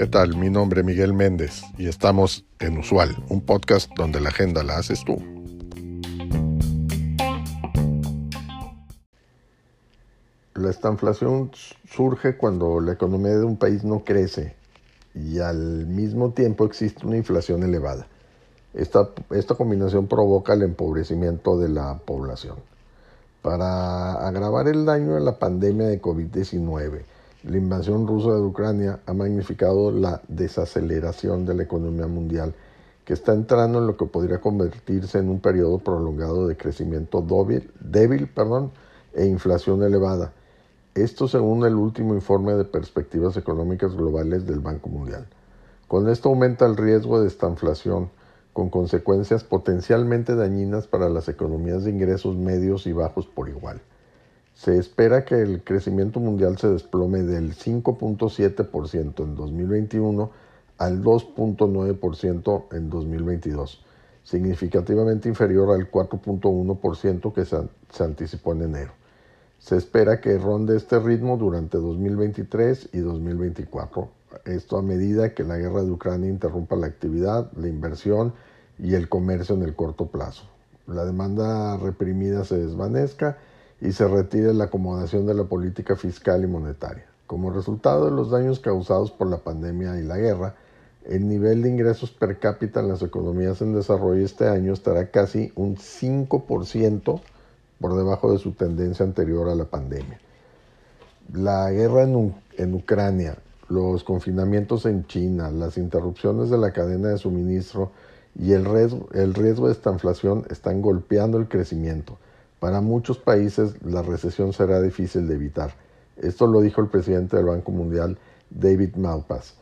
¿Qué tal? Mi nombre es Miguel Méndez y estamos en Usual, un podcast donde la agenda la haces tú. La estanflación surge cuando la economía de un país no crece y al mismo tiempo existe una inflación elevada. Esta, esta combinación provoca el empobrecimiento de la población. Para agravar el daño de la pandemia de COVID-19, la invasión rusa de Ucrania ha magnificado la desaceleración de la economía mundial, que está entrando en lo que podría convertirse en un periodo prolongado de crecimiento débil, débil perdón, e inflación elevada. Esto según el último informe de perspectivas económicas globales del Banco Mundial. Con esto aumenta el riesgo de esta inflación, con consecuencias potencialmente dañinas para las economías de ingresos medios y bajos por igual. Se espera que el crecimiento mundial se desplome del 5.7% en 2021 al 2.9% en 2022, significativamente inferior al 4.1% que se, anticipó en enero. Se espera que ronde este ritmo durante 2023 y 2024, esto a medida que la guerra de Ucrania interrumpa la actividad, la inversión y el comercio en el corto plazo. La demanda reprimida se desvanezca y se retire la acomodación de la política fiscal y monetaria. Como resultado de los daños causados por la pandemia y la guerra, el nivel de ingresos per cápita en las economías en desarrollo este año estará casi un 5% por debajo de su tendencia anterior a la pandemia. La guerra en, en, Ucrania, los confinamientos en China, las interrupciones de la cadena de suministro y el riesgo, el riesgo de esta inflación están golpeando el crecimiento para muchos países la recesión será difícil de evitar. Esto lo dijo el presidente del Banco Mundial, David Malpass.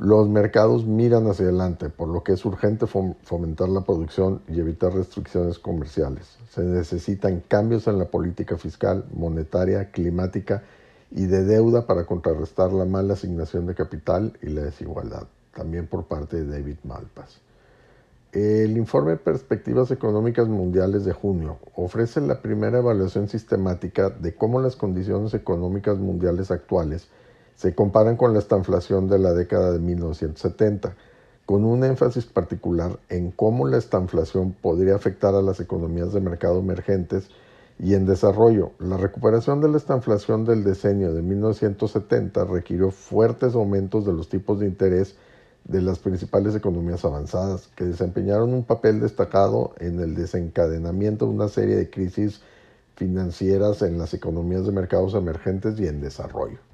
Los mercados miran hacia adelante, por lo que es urgente fomentar la producción y evitar restricciones comerciales. Se necesitan cambios en la política fiscal, monetaria, climática y de deuda para contrarrestar la mala asignación de capital y la desigualdad, también por parte de David Malpass. El informe Perspectivas Económicas Mundiales de junio ofrece la primera evaluación sistemática de cómo las condiciones económicas mundiales actuales se comparan con la estanflación de la década de 1970, con un énfasis particular en cómo la estanflación podría afectar a las economías de mercado emergentes y en desarrollo. La recuperación de la estanflación del decenio de 1970 requirió fuertes aumentos de los tipos de interés de las principales economías avanzadas, que desempeñaron un papel destacado en el desencadenamiento de una serie de crisis financieras en las economías de mercados emergentes y en desarrollo.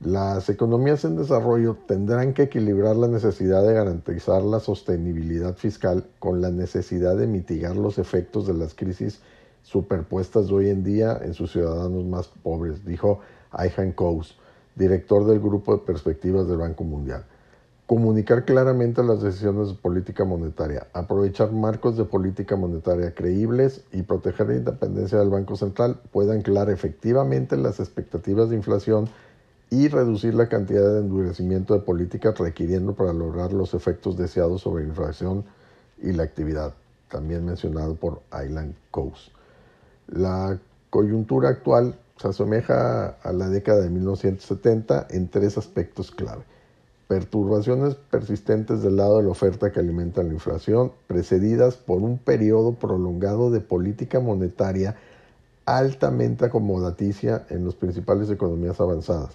Las economías en desarrollo tendrán que equilibrar la necesidad de garantizar la sostenibilidad fiscal con la necesidad de mitigar los efectos de las crisis superpuestas de hoy en día en sus ciudadanos más pobres, dijo Ayhan Kous, director del Grupo de Perspectivas del Banco Mundial. Comunicar claramente las decisiones de política monetaria, aprovechar marcos de política monetaria creíbles y proteger la independencia del Banco Central puede anclar efectivamente las expectativas de inflación y reducir la cantidad de endurecimiento de políticas requiriendo para lograr los efectos deseados sobre la inflación y la actividad, también mencionado por Island Coast. La coyuntura actual se asemeja a la década de 1970 en tres aspectos clave perturbaciones persistentes del lado de la oferta que alimenta la inflación, precedidas por un periodo prolongado de política monetaria altamente acomodaticia en las principales economías avanzadas,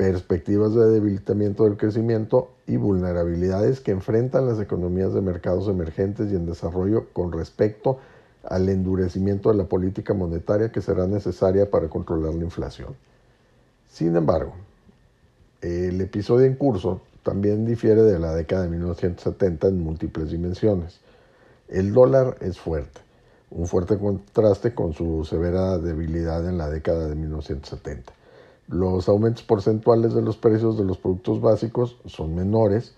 perspectivas de debilitamiento del crecimiento y vulnerabilidades que enfrentan las economías de mercados emergentes y en desarrollo con respecto al endurecimiento de la política monetaria que será necesaria para controlar la inflación. Sin embargo, el episodio en curso también difiere de la década de 1970 en múltiples dimensiones. El dólar es fuerte, un fuerte contraste con su severa debilidad en la década de 1970. Los aumentos porcentuales de los precios de los productos básicos son menores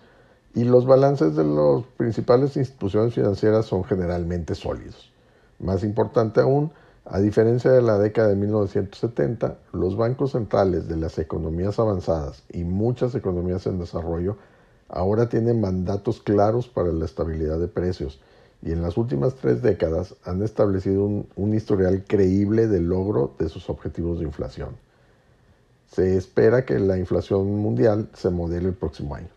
y los balances de las principales instituciones financieras son generalmente sólidos. Más importante aún, a diferencia de la década de 1970, los bancos centrales de las economías avanzadas y muchas economías en desarrollo ahora tienen mandatos claros para la estabilidad de precios y en las últimas tres décadas han establecido un, historial creíble de logro de sus objetivos de inflación. Se espera que la inflación mundial se modele el próximo año,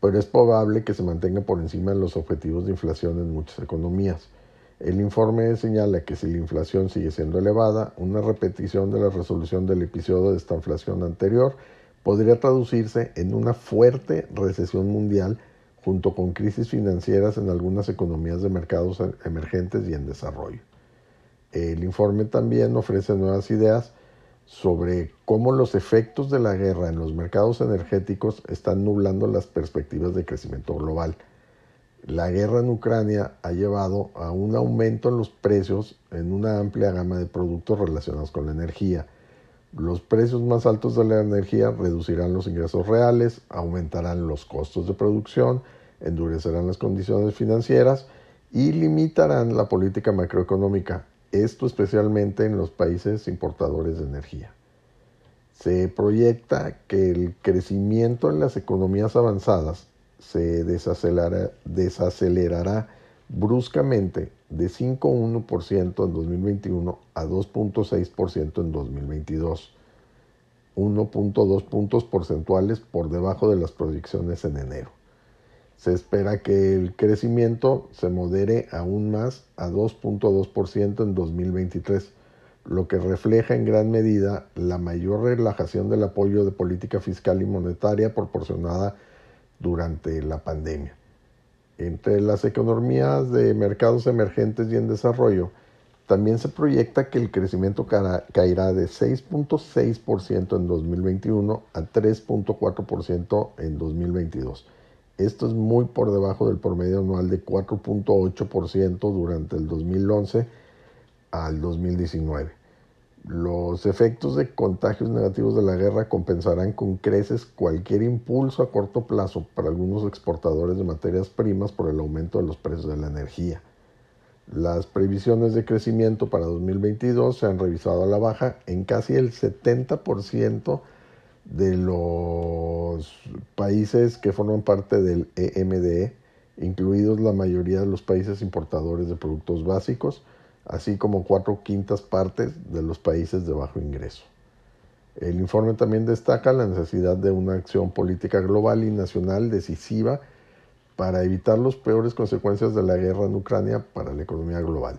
pero es probable que se mantenga por encima de los objetivos de inflación en muchas economías. El informe señala que si la inflación sigue siendo elevada, una repetición de la resolución del episodio de esta inflación anterior podría traducirse en una fuerte recesión mundial junto con crisis financieras en algunas economías de mercados emergentes y en desarrollo. El informe también ofrece nuevas ideas sobre cómo los efectos de la guerra en los mercados energéticos están nublando las perspectivas de crecimiento global. La guerra en Ucrania ha llevado a un aumento en los precios en una amplia gama de productos relacionados con la energía. Los precios más altos de la energía reducirán los ingresos reales, aumentarán los costos de producción, endurecerán las condiciones financieras y limitarán la política macroeconómica, esto especialmente en los países importadores de energía. Se proyecta que el crecimiento en las economías avanzadas se desacelerará, bruscamente de 5,1% en 2021 a 2,6% en 2022, 1.2 puntos porcentuales por debajo de las proyecciones en enero. Se espera que el crecimiento se modere aún más a 2.2% en 2023, lo que refleja en gran medida la mayor relajación del apoyo de política fiscal y monetaria proporcionada durante la pandemia. Entre las economías de mercados emergentes y en desarrollo, también se proyecta que el crecimiento caerá de 6.6% en 2021 a 3.4% en 2022. Esto es muy por debajo del promedio anual de 4.8% durante el 2011 al 2019. Los efectos de contagios negativos de la guerra compensarán con creces cualquier impulso a corto plazo para algunos exportadores de materias primas por el aumento de los precios de la energía. Las previsiones de crecimiento para 2022 se han revisado a la baja en casi el 70% de los países que forman parte del EMDE, incluidos la mayoría de los países importadores de productos básicos, así como cuatro quintas partes de los países de bajo ingreso. El informe también destaca la necesidad de una acción política global y nacional decisiva para evitar las peores consecuencias de la guerra en Ucrania para la economía global.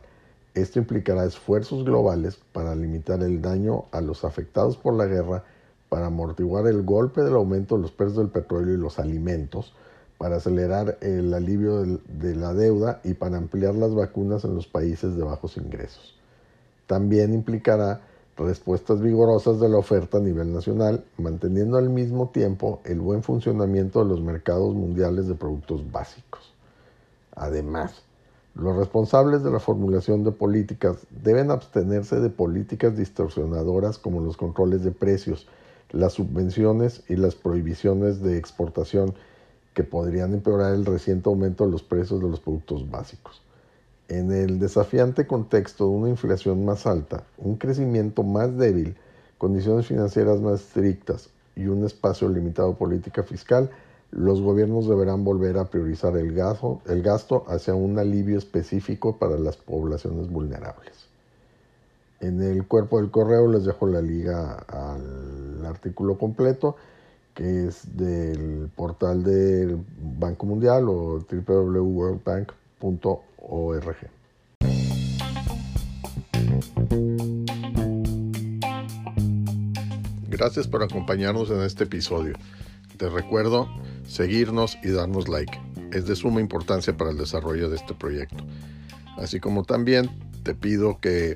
Esto implicará esfuerzos globales para limitar el daño a los afectados por la guerra, para amortiguar el golpe del aumento de los precios del petróleo y los alimentos, para acelerar el alivio de la deuda y para ampliar las vacunas en los países de bajos ingresos. También implicará respuestas vigorosas de la oferta a nivel nacional, manteniendo al mismo tiempo el buen funcionamiento de los mercados mundiales de productos básicos. Además, los responsables de la formulación de políticas deben abstenerse de políticas distorsionadoras como los controles de precios, las subvenciones y las prohibiciones de exportación que podrían empeorar el reciente aumento de los precios de los productos básicos. En el desafiante contexto de una inflación más alta, un crecimiento más débil, condiciones financieras más estrictas y un espacio limitado de política fiscal, los gobiernos deberán volver a priorizar el gasto, el gasto hacia un alivio específico para las poblaciones vulnerables. En el cuerpo del correo les dejo la liga al artículo completo que es del portal del Banco Mundial o www.worldbank.org. Gracias por acompañarnos en este episodio. Te recuerdo seguirnos y darnos like. Es de suma importancia para el desarrollo de este proyecto. Así como también te pido que